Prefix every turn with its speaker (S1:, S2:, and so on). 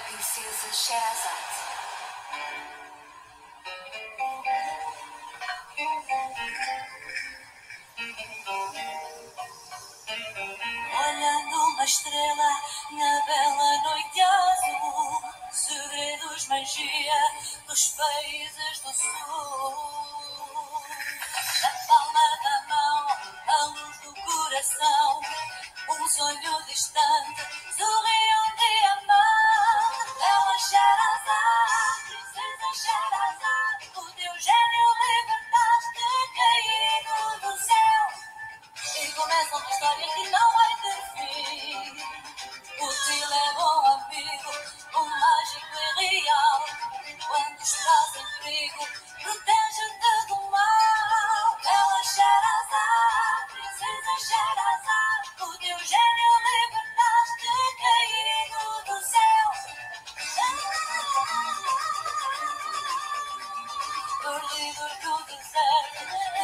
S1: Princesa Sherazade.
S2: Olhando uma estrela na bela noite azul, segredos, magia dos países do sul. Na palma da mão, a luz do coração, um sonho distante, sorriu Mas uma história que não vai ter fim. O Tila é bom amigo, o mágico e real. Quando estás em perigo, protege-te do mal. Ela Xerazá, princesa Xerazá, o teu gênio libertaste caído do céu. Perdido do deserto.